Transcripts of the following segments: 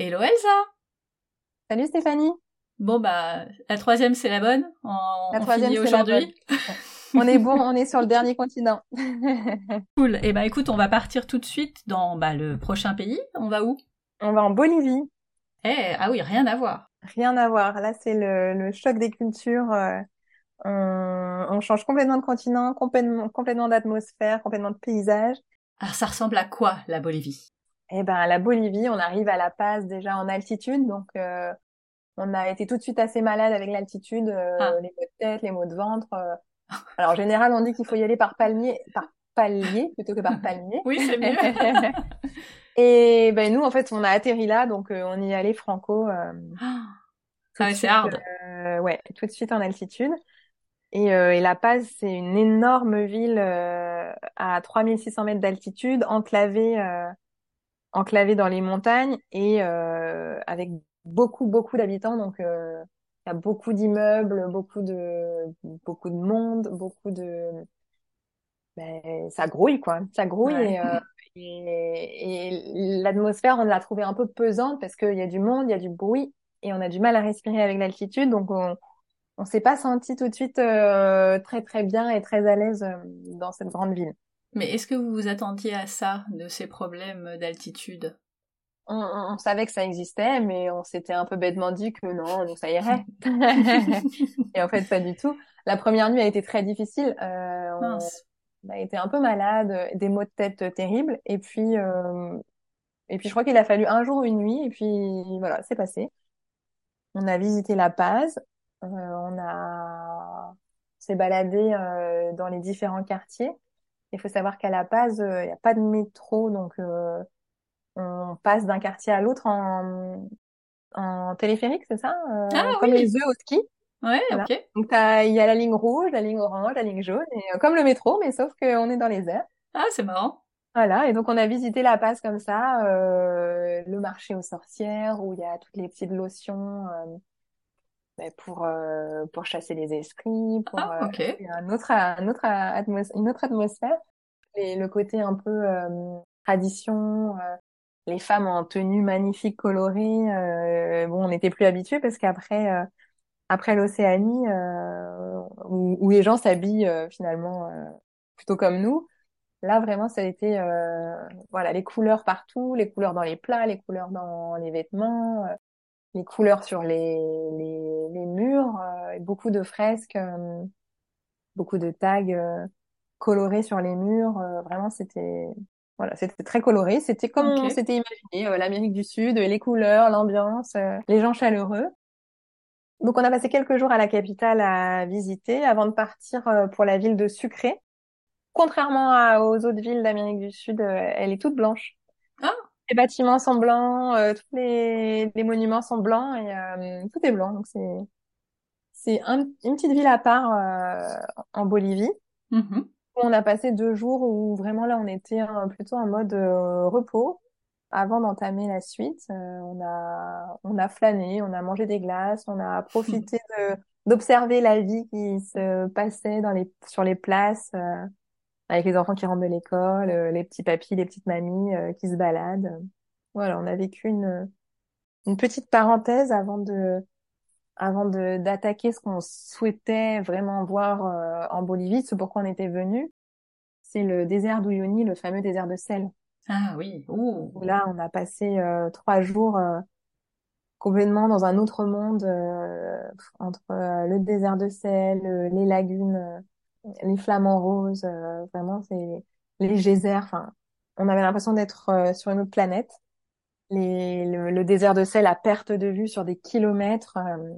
Hello Elsa Salut Stéphanie Bon bah, la troisième c'est la bonne. On, La on troisième, aujourd'hui. On est bon, on est sur le dernier continent. Cool. Et bah écoute, on va partir tout de suite dans bah, le prochain pays. On va où? On va en Bolivie. Eh, ah oui, rien à voir. Rien à voir. Là, c'est le, le choc des cultures. euh, on, on change complètement de continent, complètement, complètement d'atmosphère, complètement de paysage. Alors ça ressemble à quoi la Bolivie? Et ben, la Bolivie, on arrive à La Paz déjà en altitude, donc euh, on a été tout de suite assez malade avec l'altitude, euh, Ah. les maux de tête, les maux de ventre. euh. Alors en général, on dit qu'il faut y aller par palmier, par palier plutôt que par palmier. Oui, c'est mieux. Et ben nous, en fait, on a atterri là, donc euh, on y allé franco. euh, Ah ouais, c'est hard. euh, ouais, tout de suite en altitude. Et, euh, et La Paz, c'est une énorme ville euh, à 3600 mètres d'altitude, enclavée, euh, enclavée dans les montagnes et euh, avec beaucoup, beaucoup d'habitants. Donc, euh, il y a beaucoup d'immeubles, beaucoup de, beaucoup de monde, beaucoup de... Ben, ça grouille, quoi. Ça grouille Ouais. et, euh, et, et l'atmosphère, on l'a trouvée un peu pesante parce qu'il y a du monde, il y a du bruit et on a du mal à respirer avec l'altitude. Donc, on, on s'est pas senti tout de suite euh, très très bien et très à l'aise euh, dans cette grande ville. Mais est-ce que vous vous attendiez à ça, de ces problèmes d'altitude? On, on- on savait que ça existait, mais on s'était un peu bêtement dit que non, nous ça irait. et en fait, pas du tout. La première nuit a été très difficile. Euh, on, a été un peu malade, des maux de tête terribles, et puis euh, et puis je crois qu'il a fallu un jour, une nuit, et puis voilà, c'est passé. On a visité La Paz, euh, on a s'est baladé euh, dans les différents quartiers. Il faut savoir qu'à La Paz, euh, il n'y a pas de métro, donc euh, on passe d'un quartier à l'autre en, en téléphérique, c'est ça? Euh, Ah comme oui. les œufs au ski. Ouais, Voilà. ok. Donc il y a la ligne rouge, la ligne orange, la ligne jaune, et euh, comme le métro, mais sauf qu'on est dans les airs. Ah, c'est marrant. Voilà, et donc on a visité La Paz comme ça, euh, le marché aux sorcières où il y a toutes les petites lotions pour euh, pour chasser les esprits, pour Ah, euh, un autre un autre atmos- une autre atmosphère et le côté un peu euh, tradition, euh, les femmes en tenue magnifique colorée. euh, bon, on n'était plus habitués parce qu'après euh, après l'Océanie euh, où, où les gens s'habillent euh, finalement euh, plutôt comme nous. Là, vraiment, ça a été, euh, voilà, les couleurs partout, les couleurs dans les plats, les couleurs dans les vêtements, euh, les couleurs sur les, les, les murs, euh, beaucoup de fresques, euh, beaucoup de tags euh, colorés sur les murs. euh, vraiment, c'était, voilà, c'était très coloré. C'était comme on Ok. s'était imaginé, euh, l'Amérique du Sud, les couleurs, l'ambiance, euh, les gens chaleureux. Donc, on a passé quelques jours à la capitale à visiter avant de partir euh, pour la ville de Sucré. Contrairement à- aux autres villes d'Amérique du Sud, elle est toute blanche. Les bâtiments sont blancs, euh, tous les, les monuments sont blancs et euh, tout est blanc. Donc c'est c'est un- une petite ville à part euh, en Bolivie. Mhm. On a passé deux jours où vraiment là on était euh, plutôt en mode euh, repos avant d'entamer la suite. Euh, on a on a flâné, on a mangé des glaces, on a profité de d'observer la vie qui se passait dans les sur les places. Avec les enfants qui rentrent de l'école, euh, les petits papis, les petites mamies euh, qui se baladent. Voilà, on a vécu une, une petite parenthèse avant de, avant de, d'attaquer ce qu'on souhaitait vraiment voir euh, en Bolivie, ce pourquoi on était venu. C'est le désert d'Uyuni, le fameux désert de sel. Ah oui. Ouh. Là, on a passé euh, trois jours euh, complètement dans un autre monde euh, entre euh, le désert de sel, euh, les lagunes, euh, les flamants roses, euh, vraiment c'est les geysers. Enfin, on avait l'impression d'être euh, sur une autre planète. Les, le, le désert de sel à perte de vue sur des kilomètres. euh,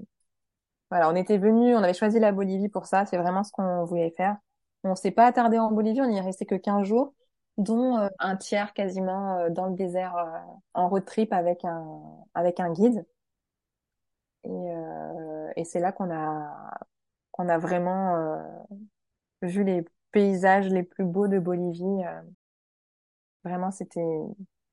voilà, on était venu, on avait choisi la Bolivie pour ça. C'est vraiment ce qu'on voulait faire. On s'est pas attardé en Bolivie, on y est resté que 15 jours, dont euh, un tiers quasiment euh, dans le désert euh, en road trip avec un avec un guide. Et, et c'est là qu'on a qu'on a vraiment vu les paysages les plus beaux de Bolivie. euh. Vraiment, c'était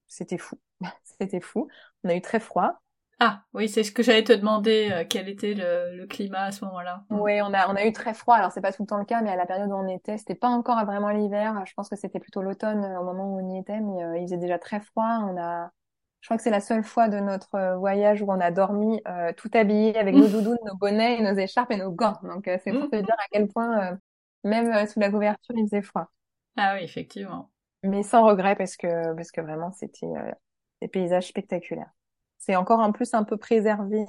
c'était fou. C'était fou. On a eu très froid. Ah oui, c'est ce que j'allais te demander, euh, quel était le, le climat à ce moment-là. Oui, on a on a eu très froid. Alors c'est pas tout le temps le cas, mais à la période où on était, c'était pas encore vraiment l'hiver. Je pense que c'était plutôt l'automne euh, au moment où on y était, mais euh, il faisait déjà très froid. On a Je crois que c'est la seule fois de notre euh, voyage où on a dormi euh, tout habillé avec nos doudounes, nos bonnets, et nos écharpes et nos gants. Donc euh, c'est pour te dire à quel point, même sous la couverture, il faisait froid. Ah oui, effectivement. Mais sans regret parce que parce que vraiment c'était des paysages spectaculaires. C'est encore en plus un peu préservé.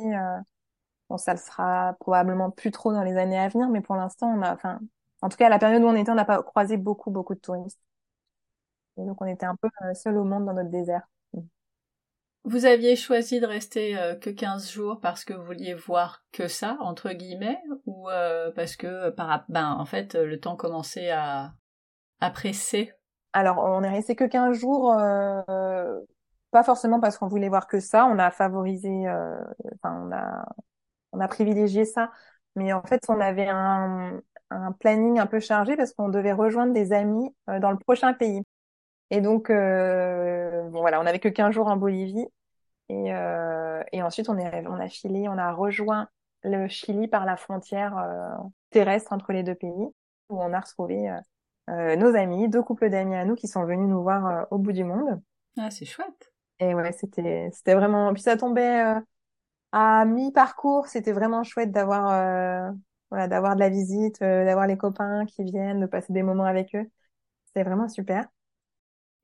bon, ça le sera probablement plus trop dans les années à venir, mais pour l'instant, on a, enfin, en tout cas, à la période où on était, on n'a pas croisé beaucoup beaucoup de touristes. Et donc on était un peu seul au monde dans notre désert. Vous aviez choisi de rester euh, que 15 jours parce que vous vouliez voir que ça, entre guillemets, ou euh, parce que, par, ben, en fait, le temps commençait à, à presser? Alors, on est resté que 15 jours, euh, pas forcément parce qu'on voulait voir que ça, on a favorisé, enfin, on a, on a privilégié ça, mais en fait, on avait un, un planning un peu chargé parce qu'on devait rejoindre des amis dans le prochain pays. Et donc, euh, bon voilà, on n'avait que 15 jours en Bolivie. Et, euh, et ensuite, on, est, on a filé, on a rejoint le Chili par la frontière euh, terrestre entre les deux pays, où on a retrouvé euh, euh, nos amis, deux couples d'amis à nous qui sont venus nous voir au bout du monde. Ah, c'est chouette. Et ouais, c'était c'était vraiment. Puis ça tombait à mi-parcours, c'était vraiment chouette d'avoir voilà d'avoir de la visite, d'avoir les copains qui viennent, de passer des moments avec eux. C'était vraiment super.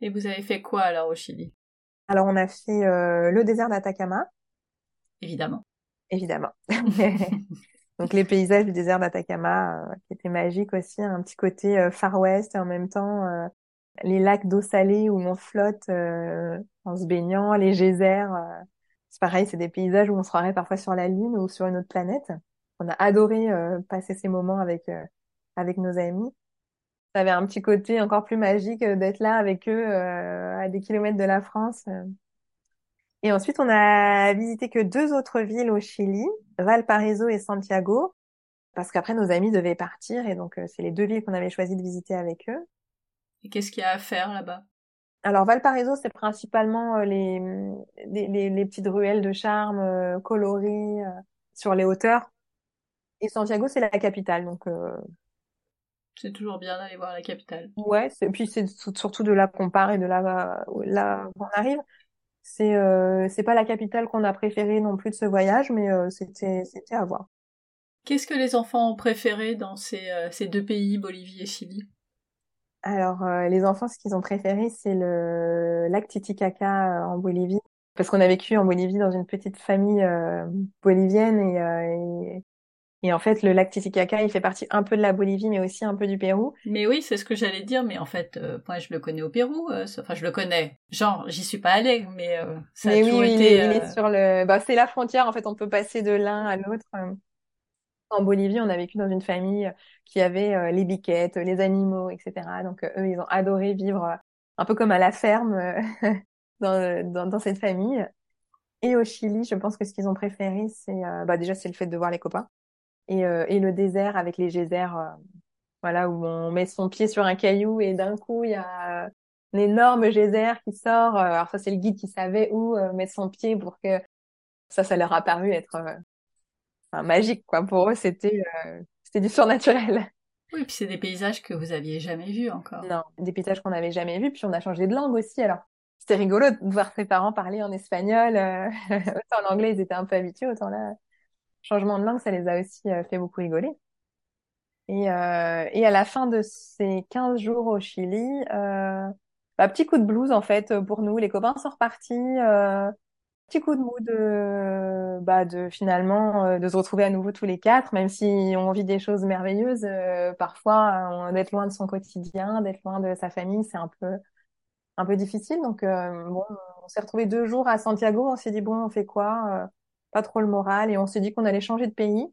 Et vous avez fait quoi alors au Chili? Alors on a fait euh, le désert d'Atacama. Évidemment. Évidemment. Donc les paysages du désert d'Atacama, euh, qui étaient magiques aussi, un petit côté euh, Far West et en même temps les lacs d'eau salée où on flotte en se baignant, les geysers. c'est pareil, c'est des paysages où on se croirait parfois sur la Lune ou sur une autre planète. On a adoré passer ces moments avec avec nos amis ça avait un petit côté encore plus magique euh, d'être là avec eux euh, à des kilomètres de la France. Euh. Et ensuite, on a visité que deux autres villes au Chili, Valparaiso et Santiago, parce qu'après nos amis devaient partir et donc c'est les deux villes qu'on avait choisi de visiter avec eux. Et qu'est-ce qu'il y a à faire là-bas? Alors Valparaiso, c'est principalement les, les, les, petites ruelles de charme colorées sur les hauteurs. Et Santiago, c'est la capitale, donc c'est toujours bien d'aller voir la capitale. Ouais, et puis c'est surtout de là qu'on part et de là, là où on arrive. C'est euh, c'est pas la capitale qu'on a préférée non plus de ce voyage, mais euh, c'était c'était à voir. Qu'est-ce que les enfants ont préféré dans ces, euh, ces deux pays, Bolivie et Chili? Alors les enfants, ce qu'ils ont préféré, c'est le lac Titicaca en Bolivie, parce qu'on a vécu en Bolivie dans une petite famille bolivienne et, et et en fait, le lac Titicaca, il fait partie un peu de la Bolivie, mais aussi un peu du Pérou. Mais oui, c'est ce que j'allais dire. Mais en fait, euh, moi, je le connais au Pérou. Euh, enfin, je le connais. Genre, j'y suis pas allée, mais euh, ça mais a toujours oui, été. Il, est sur le. Bah, c'est la frontière. En fait, on peut passer de l'un à l'autre. En Bolivie, on a vécu dans une famille qui avait les biquettes, les animaux, etc. Donc, eux, ils ont adoré vivre un peu comme à la ferme dans, dans, dans cette famille. Et au Chili, je pense que ce qu'ils ont préféré, c'est bah déjà c'est le fait de voir les copains et, euh, et le désert avec les geysers, euh, voilà, où on met son pied sur un caillou et d'un coup il y a un énorme geyser qui sort. Euh, alors ça c'est le guide qui savait où mettre son pied pour que ça, ça leur a paru être enfin, magique quoi. Pour eux c'était c'était du surnaturel. Oui, puis c'est des paysages que vous aviez jamais vus encore. Non, des paysages qu'on n'avait jamais vus. Puis on a changé de langue aussi. Alors c'était rigolo de voir ses parents parler en espagnol. Euh, autant l'anglais ils étaient un peu habitués, autant là changement de langue, ça les a aussi euh, fait beaucoup rigoler. Et, euh, et à la fin de ces 15 jours au Chili, euh, bah, petit coup de blues en fait pour nous. Les copains sont repartis. Euh, petit coup de mood de, bah, de finalement euh, de se retrouver à nouveau tous les quatre, même si on vit des choses merveilleuses. Euh, parfois, d'être loin de son quotidien, d'être loin de sa famille, c'est un peu un peu difficile. Donc bon, on s'est retrouvés deux jours à Santiago. On s'est dit bon, on fait quoi pas trop le moral et on s'est dit qu'on allait changer de pays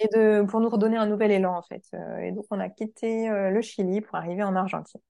et de pour nous redonner un nouvel élan en fait. Euh, et donc on a quitté euh, le Chili pour arriver en Argentine.